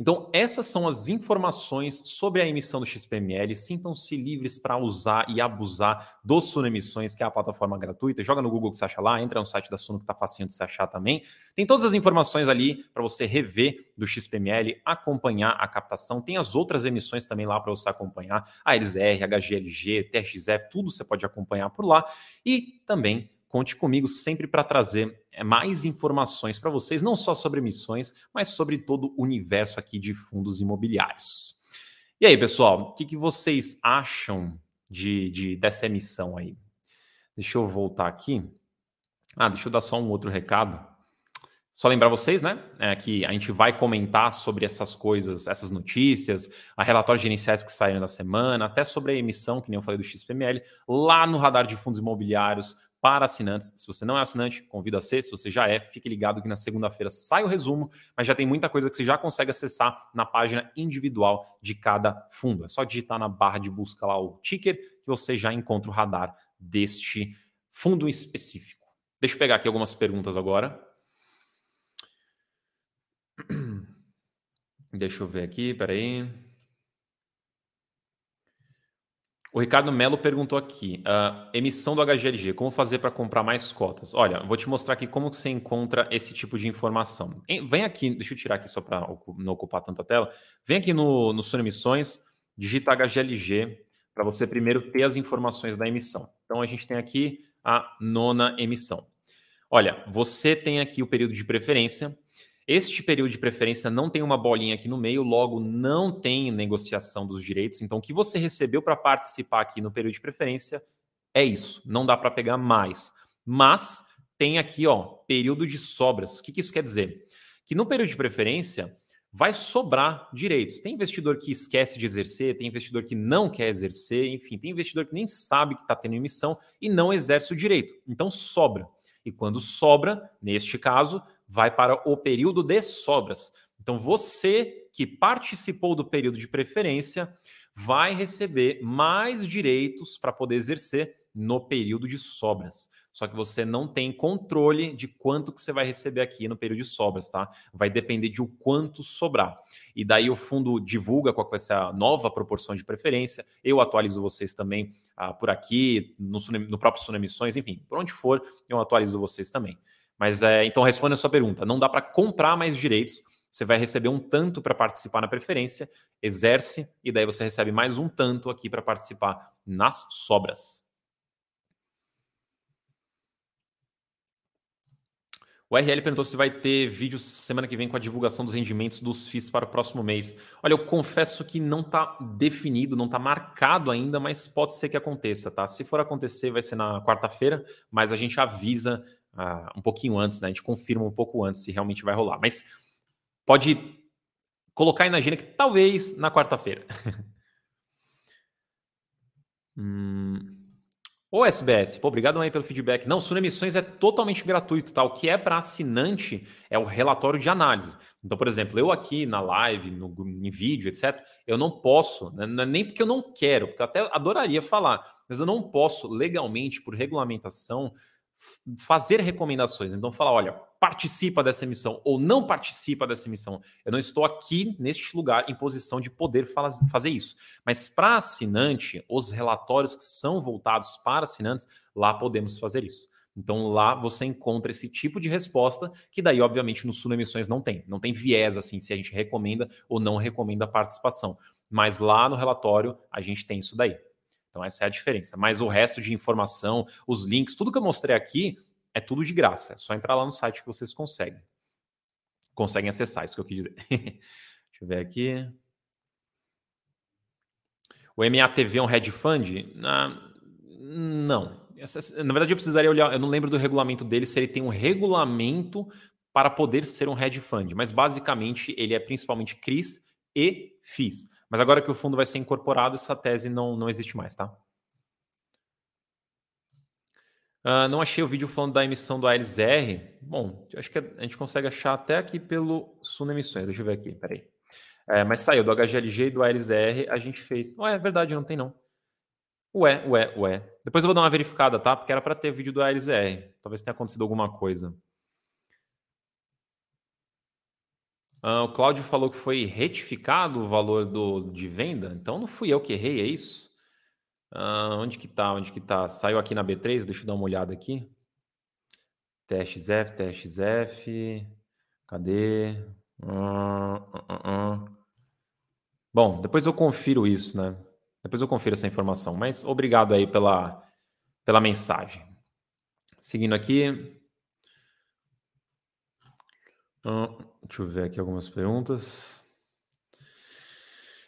Então, essas são as informações sobre a emissão do XPML. Sintam-se livres para usar e abusar do Suno Emissões, que é a plataforma gratuita. Joga no Google que você acha lá, entra no site da Suno que está facinho de se achar também. Tem todas as informações ali para você rever do XPML, acompanhar a captação. Tem as outras emissões também lá para você acompanhar. A LZR, HGLG, TRXF, tudo você pode acompanhar por lá. E também conte comigo sempre para trazer mais informações para vocês, não só sobre emissões, mas sobre todo o universo aqui de fundos imobiliários. E aí, pessoal, o que, que vocês acham de, de, dessa emissão aí? Deixa eu voltar aqui. Ah, deixa eu dar só um outro recado. Só lembrar vocês, né, é, que a gente vai comentar sobre essas coisas, essas notícias, a relatórios iniciais que saíram da semana, até sobre a emissão, que nem eu falei do XPML, lá no radar de fundos imobiliários, para assinantes. Se você não é assinante, convido a ser. Se você já é, fique ligado que na segunda-feira sai o resumo, mas já tem muita coisa que você já consegue acessar na página individual de cada fundo. É só digitar na barra de busca lá o ticker que você já encontra o radar deste fundo específico. Deixa eu pegar aqui algumas perguntas agora. Deixa eu ver aqui, peraí. O Ricardo Melo perguntou aqui: uh, emissão do HGLG, como fazer para comprar mais cotas? Olha, vou te mostrar aqui como você encontra esse tipo de informação. Vem aqui, deixa eu tirar aqui só para não ocupar tanto a tela. Vem aqui no, no Suno Emissões, digita HGLG para você primeiro ter as informações da emissão. Então a gente tem aqui a nona emissão. Olha, você tem aqui o período de preferência. Este período de preferência não tem uma bolinha aqui no meio, logo não tem negociação dos direitos. Então, o que você recebeu para participar aqui no período de preferência é isso. Não dá para pegar mais. Mas tem aqui, ó, período de sobras. O que, que isso quer dizer? Que no período de preferência vai sobrar direitos. Tem investidor que esquece de exercer, tem investidor que não quer exercer, enfim, tem investidor que nem sabe que está tendo emissão e não exerce o direito. Então sobra. E quando sobra, neste caso, vai para o período de sobras. Então, você que participou do período de preferência vai receber mais direitos para poder exercer no período de sobras. Só que você não tem controle de quanto que você vai receber aqui no período de sobras, tá? Vai depender de o quanto sobrar. E daí o fundo divulga é essa nova proporção de preferência. Eu atualizo vocês também ah, por aqui, no, no próprio Suno Emissões, enfim, por onde for, eu atualizo vocês também. Mas é, então responde a sua pergunta. Não dá para comprar mais direitos. Você vai receber um tanto para participar na preferência, exerce e daí você recebe mais um tanto aqui para participar nas sobras. O RL perguntou se vai ter vídeo semana que vem com a divulgação dos rendimentos dos FIIs para o próximo mês. Olha, eu confesso que não está definido, não está marcado ainda, mas pode ser que aconteça, tá? Se for acontecer, vai ser na quarta-feira, mas a gente avisa uh, um pouquinho antes, né? A gente confirma um pouco antes se realmente vai rolar. Mas pode colocar aí na agenda que talvez na quarta-feira. hum. Ô SBS, pô, obrigado aí pelo feedback. Não, Suno Emissões é totalmente gratuito, tá? O que é para assinante é o relatório de análise. Então, por exemplo, eu aqui na live, no, em vídeo, etc., eu não posso, né? É nem porque eu não quero, porque eu até adoraria falar, mas eu não posso legalmente, por regulamentação, fazer recomendações. Então, falar, olha, participa dessa emissão ou não participa dessa emissão. Eu não estou aqui neste lugar em posição de poder fazer isso. Mas para assinante, os relatórios que são voltados para assinantes, lá podemos fazer isso. Então lá você encontra esse tipo de resposta que daí obviamente no Sul Emissões não tem. Não tem viés assim se a gente recomenda ou não recomenda a participação. Mas lá no relatório a gente tem isso daí. Então essa é a diferença. Mas o resto de informação, os links, tudo que eu mostrei aqui é tudo de graça. É só entrar lá no site que vocês conseguem. Conseguem acessar, isso que eu quis dizer. Deixa eu ver aqui. O MATV é um hedge fund? Não. Na verdade, eu precisaria olhar. Eu não lembro do regulamento dele, se ele tem um regulamento para poder ser um hedge fund. Mas basicamente ele é principalmente CRIs e FIIs. Mas agora que o fundo vai ser incorporado, essa tese não, não existe mais, tá? Uh, não achei o vídeo falando da emissão do ALSR. Bom, acho que a gente consegue achar até aqui pelo Suno Emissões. Deixa eu ver aqui, peraí. É, mas saiu do HGLG e do ALSR, a gente fez. Ué, é verdade, não tem não. Ué, ué, ué. Depois eu vou dar uma verificada, tá? Porque era para ter vídeo do ALSR. Talvez tenha acontecido alguma coisa. Uh, o Cláudio falou que foi retificado o valor do, de venda. Então não fui eu que errei, é isso? Uh, onde que tá? Onde que tá? Saiu aqui na B3, deixa eu dar uma olhada aqui. TXF, TXF. Cadê? Uh, uh, Bom, depois eu confiro isso, né? Depois eu confiro essa informação. Mas obrigado aí pela, pela mensagem. Seguindo aqui. Deixa eu ver aqui algumas perguntas.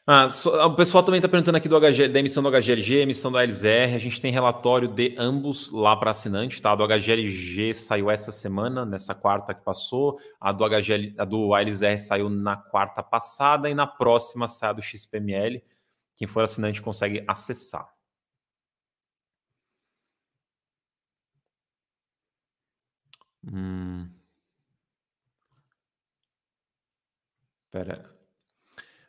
Ah, o pessoal também está perguntando aqui do HG, da emissão do HGLG, emissão do ALSR. A gente tem relatório de ambos lá para assinante, tá? A do HGLG saiu essa semana, nessa quarta que passou. A do, HGL, a do ALSR saiu na quarta passada e na próxima sai a do XPML. Quem for assinante consegue acessar. Hum. Pera.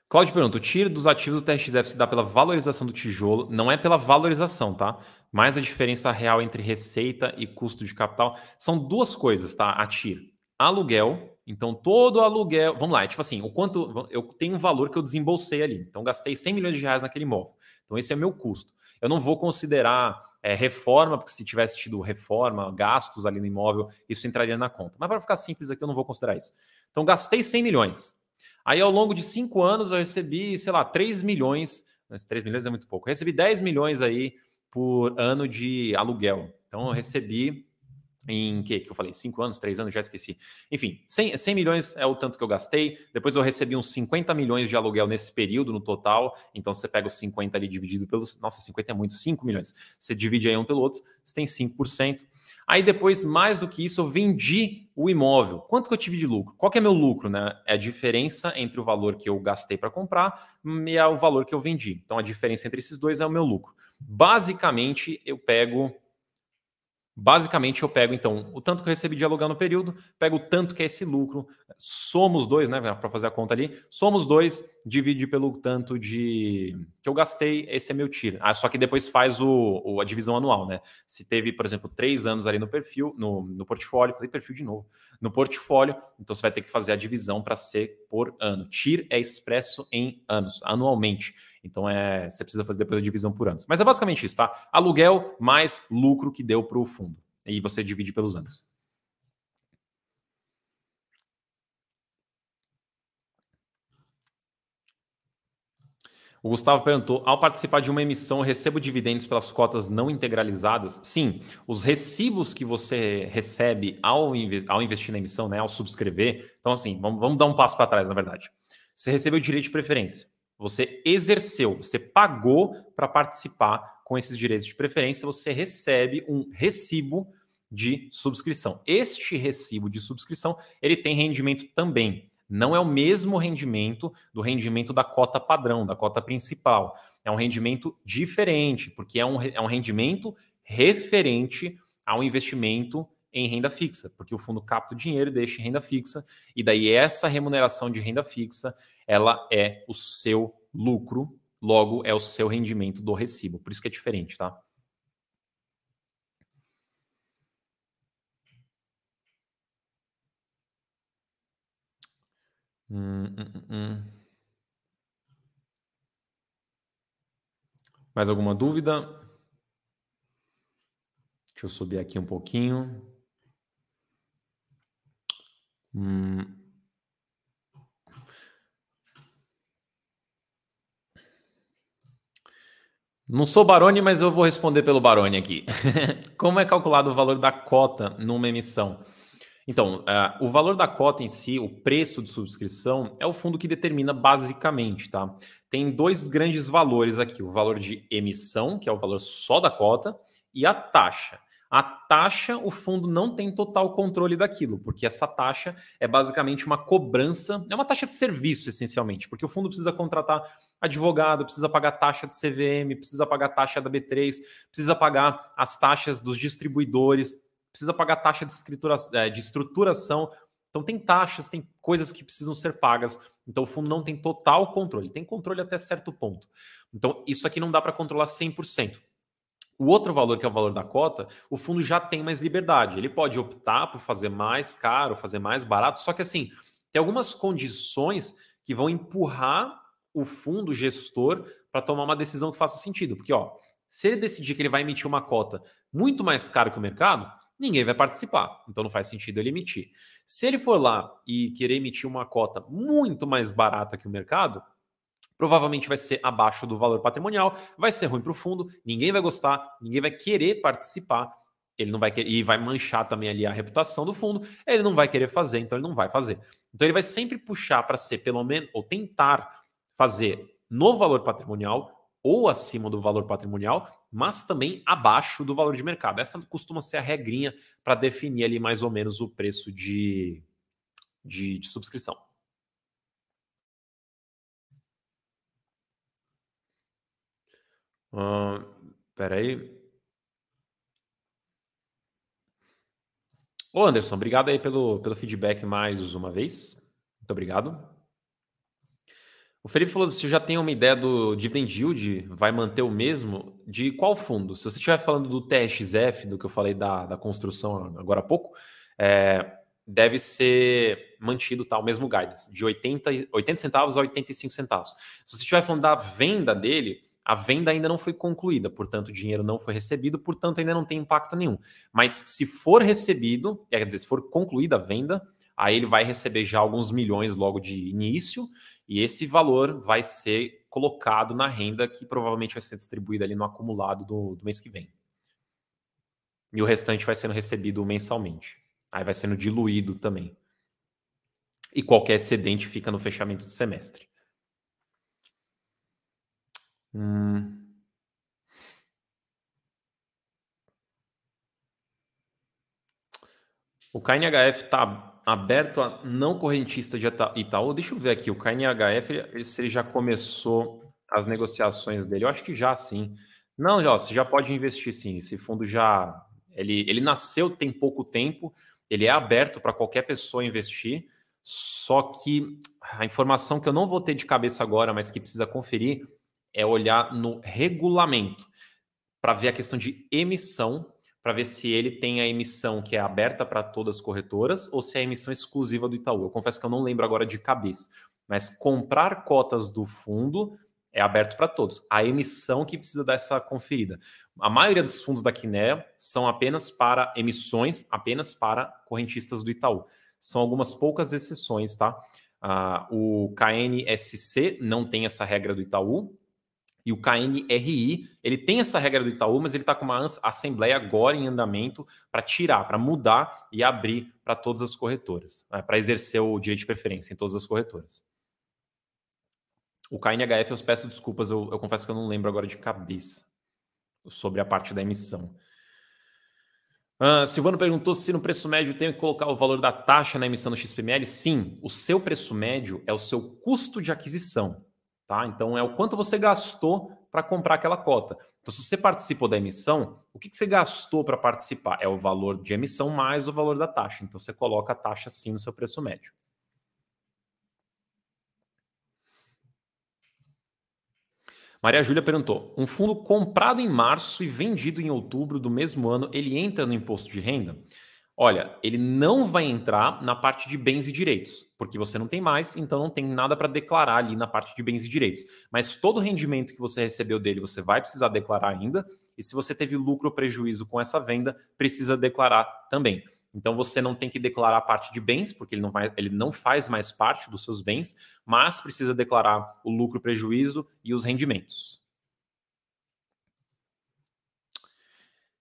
Cláudio pergunta: o tiro dos ativos do TRXF se dá pela valorização do tijolo, não é pela valorização, tá? Mas a diferença real entre receita e custo de capital são duas coisas, tá? A TIR. Aluguel, então todo aluguel. Vamos lá, é tipo assim, o quanto. Eu tenho um valor que eu desembolsei ali. Então gastei 100 milhões de reais naquele imóvel. Então esse é meu custo. Eu não vou considerar é, reforma, porque se tivesse tido reforma, gastos ali no imóvel, isso entraria na conta. Mas para ficar simples aqui, eu não vou considerar isso. Então gastei 100 milhões. Aí, ao longo de cinco anos, eu recebi, sei lá, 3 milhões. Mas 3 milhões é muito pouco. Eu recebi 10 milhões aí por ano de aluguel. Então, eu recebi em que que eu falei? Cinco anos, três anos, já esqueci. Enfim, 100, 100 milhões é o tanto que eu gastei. Depois eu recebi uns 50 milhões de aluguel nesse período no total. Então você pega os 50 ali dividido pelos. Nossa, 50 é muito, 5 milhões. Você divide aí um pelo outro, você tem 5%. Aí depois, mais do que isso, eu vendi o imóvel. Quanto que eu tive de lucro? Qual que é meu lucro? Né? É a diferença entre o valor que eu gastei para comprar e o valor que eu vendi. Então a diferença entre esses dois é o meu lucro. Basicamente, eu pego Basicamente, eu pego, então, o tanto que eu recebi de aluguel no período, pego o tanto que é esse lucro, somos dois, né, para fazer a conta ali, somos dois, divide pelo tanto de que eu gastei, esse é meu tiro. Ah, só que depois faz o, o, a divisão anual, né? Se teve, por exemplo, três anos ali no perfil, no, no portfólio, falei perfil de novo, no portfólio, então você vai ter que fazer a divisão para ser por ano. TIR é expresso em anos, anualmente. Então é, você precisa fazer depois a divisão por anos. Mas é basicamente isso, tá? Aluguel mais lucro que deu para o fundo. E você divide pelos anos. O Gustavo perguntou: ao participar de uma emissão, recebo dividendos pelas cotas não integralizadas? Sim, os recibos que você recebe ao, ao investir na emissão, né, ao subscrever. Então, assim, vamos, vamos dar um passo para trás, na verdade. Você recebeu direito de preferência. Você exerceu, você pagou para participar com esses direitos de preferência, você recebe um recibo de subscrição. Este recibo de subscrição, ele tem rendimento também. Não é o mesmo rendimento do rendimento da cota padrão, da cota principal. É um rendimento diferente, porque é um, é um rendimento referente ao investimento em renda fixa, porque o fundo capta o dinheiro e deixa em renda fixa, e daí essa remuneração de renda fixa, ela é o seu lucro, logo é o seu rendimento do recibo. Por isso que é diferente, tá? Hum, hum, hum. hum. Mais alguma dúvida? Deixa eu subir aqui um pouquinho. Hum, Não sou Baroni, mas eu vou responder pelo Baroni aqui. Como é calculado o valor da cota numa emissão? Então, uh, o valor da cota em si, o preço de subscrição, é o fundo que determina basicamente, tá? Tem dois grandes valores aqui: o valor de emissão, que é o valor só da cota, e a taxa. A taxa, o fundo não tem total controle daquilo, porque essa taxa é basicamente uma cobrança, é uma taxa de serviço, essencialmente, porque o fundo precisa contratar advogado, precisa pagar taxa de CVM, precisa pagar taxa da B3, precisa pagar as taxas dos distribuidores, precisa pagar taxa de, escritura, é, de estruturação. Então, tem taxas, tem coisas que precisam ser pagas. Então, o fundo não tem total controle, tem controle até certo ponto. Então, isso aqui não dá para controlar 100%. O outro valor, que é o valor da cota, o fundo já tem mais liberdade. Ele pode optar por fazer mais caro, fazer mais barato, só que assim, tem algumas condições que vão empurrar o fundo gestor para tomar uma decisão que faça sentido. Porque, ó, se ele decidir que ele vai emitir uma cota muito mais caro que o mercado, ninguém vai participar. Então não faz sentido ele emitir. Se ele for lá e querer emitir uma cota muito mais barata que o mercado, provavelmente vai ser abaixo do valor patrimonial, vai ser ruim para o fundo, ninguém vai gostar, ninguém vai querer participar, ele não vai querer, e vai manchar também ali a reputação do fundo, ele não vai querer fazer, então ele não vai fazer. Então ele vai sempre puxar para ser pelo menos, ou tentar fazer no valor patrimonial ou acima do valor patrimonial, mas também abaixo do valor de mercado. Essa costuma ser a regrinha para definir ali mais ou menos o preço de, de, de subscrição. Uh, peraí. Ô Anderson, obrigado aí pelo, pelo feedback mais uma vez. Muito obrigado. O Felipe falou: se já tem uma ideia do dividend yield, vai manter o mesmo? De qual fundo? Se você estiver falando do TXF, do que eu falei da, da construção agora há pouco, é, deve ser mantido tá, o mesmo guidance, de 80, 80 centavos a 85 centavos. Se você estiver falando da venda dele, a venda ainda não foi concluída, portanto, o dinheiro não foi recebido, portanto, ainda não tem impacto nenhum. Mas se for recebido, quer dizer, se for concluída a venda, aí ele vai receber já alguns milhões logo de início, e esse valor vai ser colocado na renda que provavelmente vai ser distribuída ali no acumulado do, do mês que vem. E o restante vai sendo recebido mensalmente. Aí vai sendo diluído também. E qualquer excedente fica no fechamento do semestre. Hum. O KNHF está aberto a não correntista de Itaú. Deixa eu ver aqui, o KNHF, se ele já começou as negociações dele. Eu acho que já, sim. Não, já, você já pode investir, sim. Esse fundo já... Ele, ele nasceu tem pouco tempo, ele é aberto para qualquer pessoa investir, só que a informação que eu não vou ter de cabeça agora, mas que precisa conferir, é olhar no regulamento para ver a questão de emissão para ver se ele tem a emissão que é aberta para todas as corretoras ou se é a emissão exclusiva do Itaú. Eu confesso que eu não lembro agora de cabeça, mas comprar cotas do fundo é aberto para todos. A emissão que precisa dessa conferida. A maioria dos fundos da Quiné são apenas para emissões, apenas para correntistas do Itaú. São algumas poucas exceções, tá? Uh, o KNSC não tem essa regra do Itaú, e o KNRI, ele tem essa regra do Itaú, mas ele está com uma assembleia agora em andamento para tirar, para mudar e abrir para todas as corretoras, né, para exercer o direito de preferência em todas as corretoras. O KNHF, eu peço desculpas, eu, eu confesso que eu não lembro agora de cabeça sobre a parte da emissão. Uh, Silvano perguntou se no preço médio tem que colocar o valor da taxa na emissão do XPML. Sim, o seu preço médio é o seu custo de aquisição. Tá? Então, é o quanto você gastou para comprar aquela cota. Então, se você participou da emissão, o que, que você gastou para participar? É o valor de emissão mais o valor da taxa. Então, você coloca a taxa sim no seu preço médio. Maria Júlia perguntou: um fundo comprado em março e vendido em outubro do mesmo ano, ele entra no imposto de renda? Olha, ele não vai entrar na parte de bens e direitos, porque você não tem mais, então não tem nada para declarar ali na parte de bens e direitos. Mas todo o rendimento que você recebeu dele, você vai precisar declarar ainda. E se você teve lucro ou prejuízo com essa venda, precisa declarar também. Então você não tem que declarar a parte de bens, porque ele não, vai, ele não faz mais parte dos seus bens, mas precisa declarar o lucro, prejuízo e os rendimentos.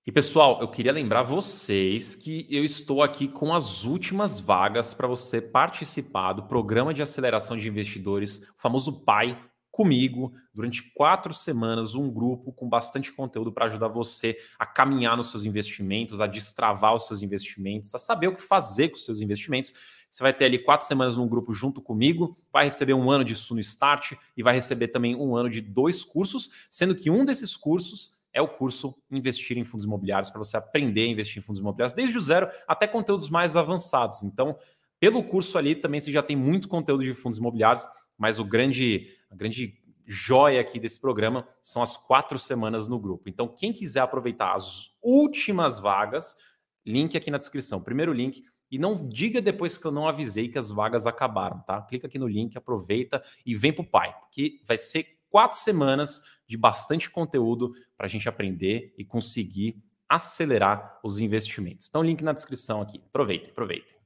E pessoal, eu queria lembrar vocês que eu estou aqui com as últimas vagas para você participar do programa de aceleração de investidores, o famoso PAI, comigo durante quatro semanas, um grupo com bastante conteúdo para ajudar você a caminhar nos seus investimentos, a destravar os seus investimentos, a saber o que fazer com os seus investimentos. Você vai ter ali quatro semanas num grupo junto comigo, vai receber um ano de Suno Start e vai receber também um ano de dois cursos, sendo que um desses cursos é o curso Investir em Fundos Imobiliários, para você aprender a investir em fundos imobiliários desde o zero até conteúdos mais avançados. Então, pelo curso ali também você já tem muito conteúdo de fundos imobiliários, mas o grande, a grande joia aqui desse programa são as quatro semanas no grupo. Então, quem quiser aproveitar as últimas vagas, link aqui na descrição. Primeiro link. E não diga depois que eu não avisei que as vagas acabaram, tá? Clica aqui no link, aproveita e vem pro pai, porque vai ser quatro semanas de bastante conteúdo para a gente aprender e conseguir acelerar os investimentos. Então, link na descrição aqui. Aproveitem, aproveitem.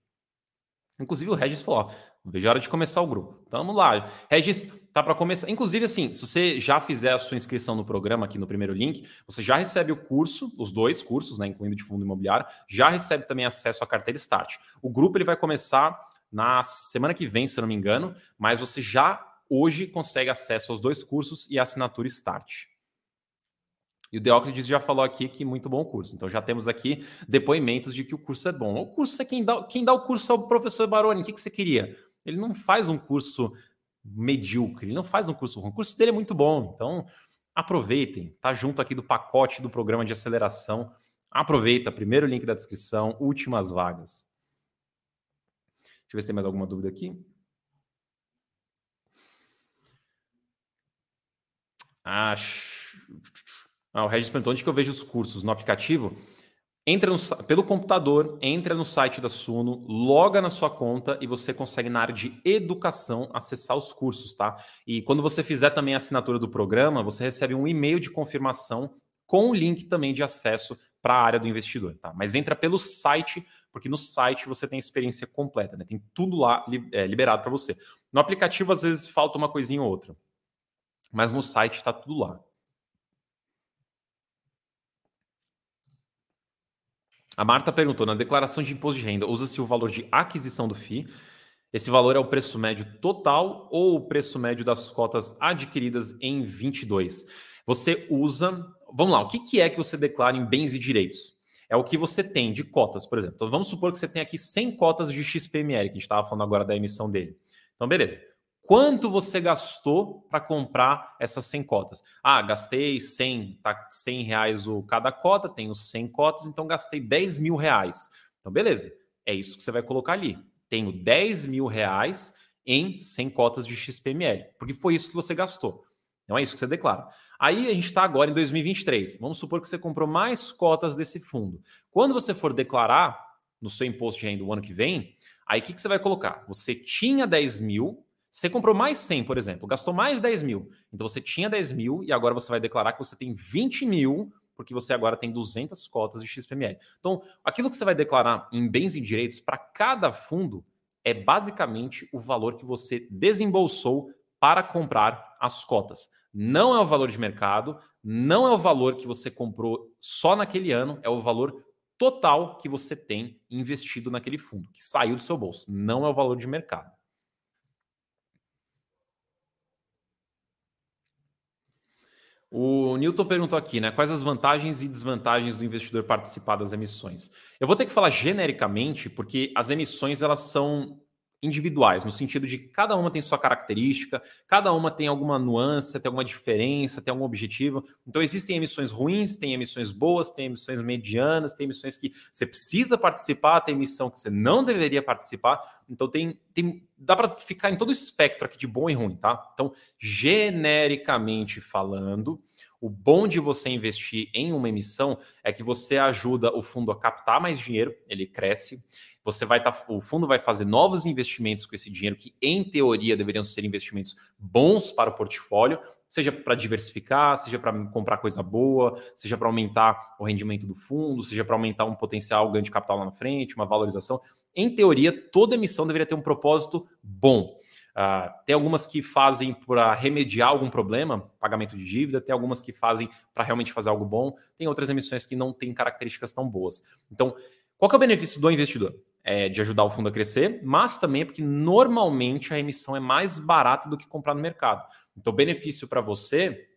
Inclusive, o Regis falou: ó, vejo a hora de começar o grupo. Então, vamos lá. Regis, tá para começar. Inclusive, assim, se você já fizer a sua inscrição no programa aqui no primeiro link, você já recebe o curso, os dois cursos, né, incluindo de fundo imobiliário, já recebe também acesso à carteira Start. O grupo ele vai começar na semana que vem, se eu não me engano, mas você já hoje consegue acesso aos dois cursos e a assinatura Start. E o Deóclides já falou aqui que muito bom o curso. Então já temos aqui depoimentos de que o curso é bom. O curso é quem dá, quem dá o curso ao professor Baroni. O que, que você queria? Ele não faz um curso medíocre, ele não faz um curso ruim. O curso dele é muito bom. Então aproveitem. Tá junto aqui do pacote do programa de aceleração. Aproveita. Primeiro link da descrição, últimas vagas. Deixa eu ver se tem mais alguma dúvida aqui. Acho. Ah, o Regis perguntou onde que eu vejo os cursos no aplicativo. Entra no, pelo computador, entra no site da Suno, loga na sua conta e você consegue na área de educação acessar os cursos, tá? E quando você fizer também a assinatura do programa, você recebe um e-mail de confirmação com o link também de acesso para a área do investidor, tá? Mas entra pelo site, porque no site você tem a experiência completa, né? Tem tudo lá é, liberado para você. No aplicativo às vezes falta uma coisinha ou outra, mas no site está tudo lá. A Marta perguntou: na declaração de imposto de renda, usa-se o valor de aquisição do FII? Esse valor é o preço médio total ou o preço médio das cotas adquiridas em 22? Você usa. Vamos lá, o que, é que você declara em bens e direitos? É o que você tem de cotas, por exemplo. Então vamos supor que você tem aqui 100 cotas de XPML, que a gente estava falando agora da emissão dele. Então, beleza. Quanto você gastou para comprar essas 100 cotas? Ah, gastei 100, tá 100 reais o cada cota, tenho 100 cotas, então gastei 10 mil reais. Então, beleza, é isso que você vai colocar ali. Tenho 10 mil reais em 100 cotas de XPML, porque foi isso que você gastou. Não é isso que você declara. Aí a gente está agora em 2023. Vamos supor que você comprou mais cotas desse fundo. Quando você for declarar no seu imposto de renda o ano que vem, aí o que, que você vai colocar? Você tinha 10 mil, você comprou mais 100, por exemplo, gastou mais 10 mil. Então você tinha 10 mil e agora você vai declarar que você tem 20 mil, porque você agora tem 200 cotas de XPML. Então, aquilo que você vai declarar em bens e direitos para cada fundo é basicamente o valor que você desembolsou para comprar as cotas. Não é o valor de mercado, não é o valor que você comprou só naquele ano, é o valor total que você tem investido naquele fundo, que saiu do seu bolso. Não é o valor de mercado. O Newton perguntou aqui, né? Quais as vantagens e desvantagens do investidor participar das emissões? Eu vou ter que falar genericamente, porque as emissões elas são individuais, no sentido de que cada uma tem sua característica, cada uma tem alguma nuance, tem alguma diferença, tem algum objetivo. Então existem emissões ruins, tem emissões boas, tem emissões medianas, tem emissões que você precisa participar, tem emissão que você não deveria participar. Então tem, tem dá para ficar em todo o espectro aqui de bom e ruim, tá? Então, genericamente falando, O bom de você investir em uma emissão é que você ajuda o fundo a captar mais dinheiro, ele cresce. Você vai tá, o fundo vai fazer novos investimentos com esse dinheiro que, em teoria, deveriam ser investimentos bons para o portfólio, seja para diversificar, seja para comprar coisa boa, seja para aumentar o rendimento do fundo, seja para aumentar um potencial ganho de capital lá na frente, uma valorização. Em teoria, toda emissão deveria ter um propósito bom. Uh, tem algumas que fazem para remediar algum problema, pagamento de dívida, tem algumas que fazem para realmente fazer algo bom, tem outras emissões que não têm características tão boas. Então, qual é o benefício do investidor? É de ajudar o fundo a crescer, mas também é porque normalmente a emissão é mais barata do que comprar no mercado. Então, o benefício para você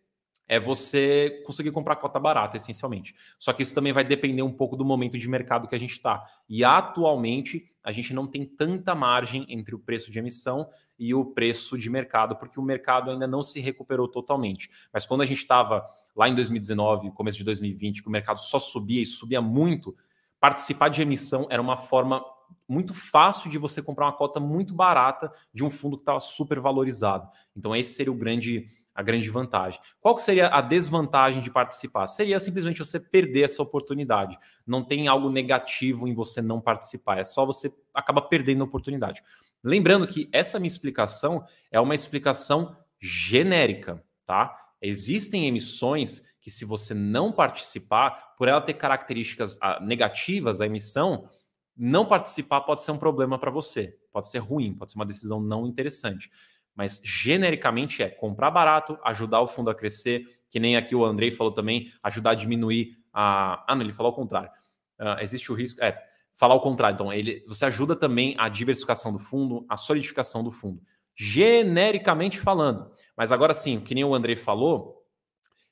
é você conseguir comprar cota barata, essencialmente. Só que isso também vai depender um pouco do momento de mercado que a gente está. E atualmente a gente não tem tanta margem entre o preço de emissão e o preço de mercado, porque o mercado ainda não se recuperou totalmente. Mas quando a gente estava lá em 2019, começo de 2020, que o mercado só subia e subia muito, participar de emissão era uma forma muito fácil de você comprar uma cota muito barata de um fundo que estava super valorizado. Então esse seria o grande a grande vantagem. Qual que seria a desvantagem de participar? Seria simplesmente você perder essa oportunidade. Não tem algo negativo em você não participar, é só você acaba perdendo a oportunidade. Lembrando que essa minha explicação é uma explicação genérica, tá? Existem emissões que, se você não participar, por ela ter características ah, negativas, a emissão, não participar pode ser um problema para você, pode ser ruim, pode ser uma decisão não interessante mas genericamente é comprar barato, ajudar o fundo a crescer, que nem aqui o Andrei falou também, ajudar a diminuir a. Ah, não, ele falou o contrário. Uh, existe o risco. É, falar o contrário. Então, ele, você ajuda também a diversificação do fundo, a solidificação do fundo. Genericamente falando. Mas agora sim, que nem o Andrei falou,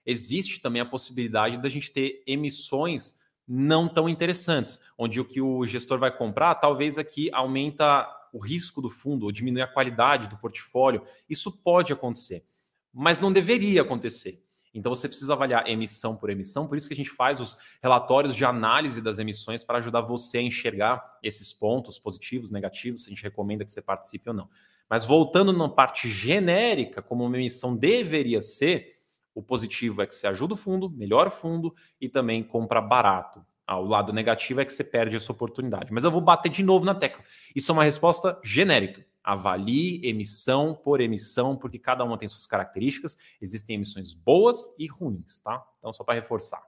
existe também a possibilidade da gente ter emissões não tão interessantes, onde o que o gestor vai comprar, talvez aqui aumenta o risco do fundo ou diminuir a qualidade do portfólio. Isso pode acontecer, mas não deveria acontecer. Então você precisa avaliar emissão por emissão, por isso que a gente faz os relatórios de análise das emissões para ajudar você a enxergar esses pontos positivos, negativos, se a gente recomenda que você participe ou não. Mas voltando na parte genérica, como uma emissão deveria ser, o positivo é que você ajuda o fundo, melhora o fundo e também compra barato. Ah, o lado negativo é que você perde essa oportunidade. Mas eu vou bater de novo na tecla. Isso é uma resposta genérica. Avalie emissão por emissão, porque cada uma tem suas características. Existem emissões boas e ruins, tá? Então, só para reforçar.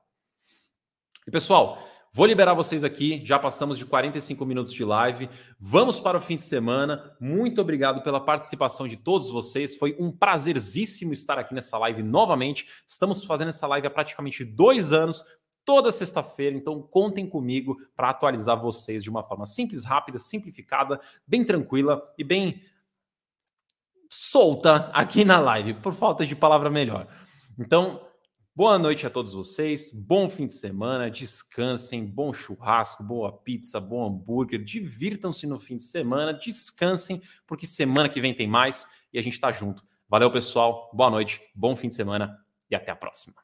E pessoal, vou liberar vocês aqui. Já passamos de 45 minutos de live. Vamos para o fim de semana. Muito obrigado pela participação de todos vocês. Foi um prazerzíssimo estar aqui nessa live novamente. Estamos fazendo essa live há praticamente dois anos toda sexta-feira, então contem comigo para atualizar vocês de uma forma simples, rápida, simplificada, bem tranquila e bem solta aqui na live, por falta de palavra melhor. Então, boa noite a todos vocês, bom fim de semana, descansem, bom churrasco, boa pizza, bom hambúrguer, divirtam-se no fim de semana, descansem, porque semana que vem tem mais e a gente está junto. Valeu, pessoal, boa noite, bom fim de semana e até a próxima.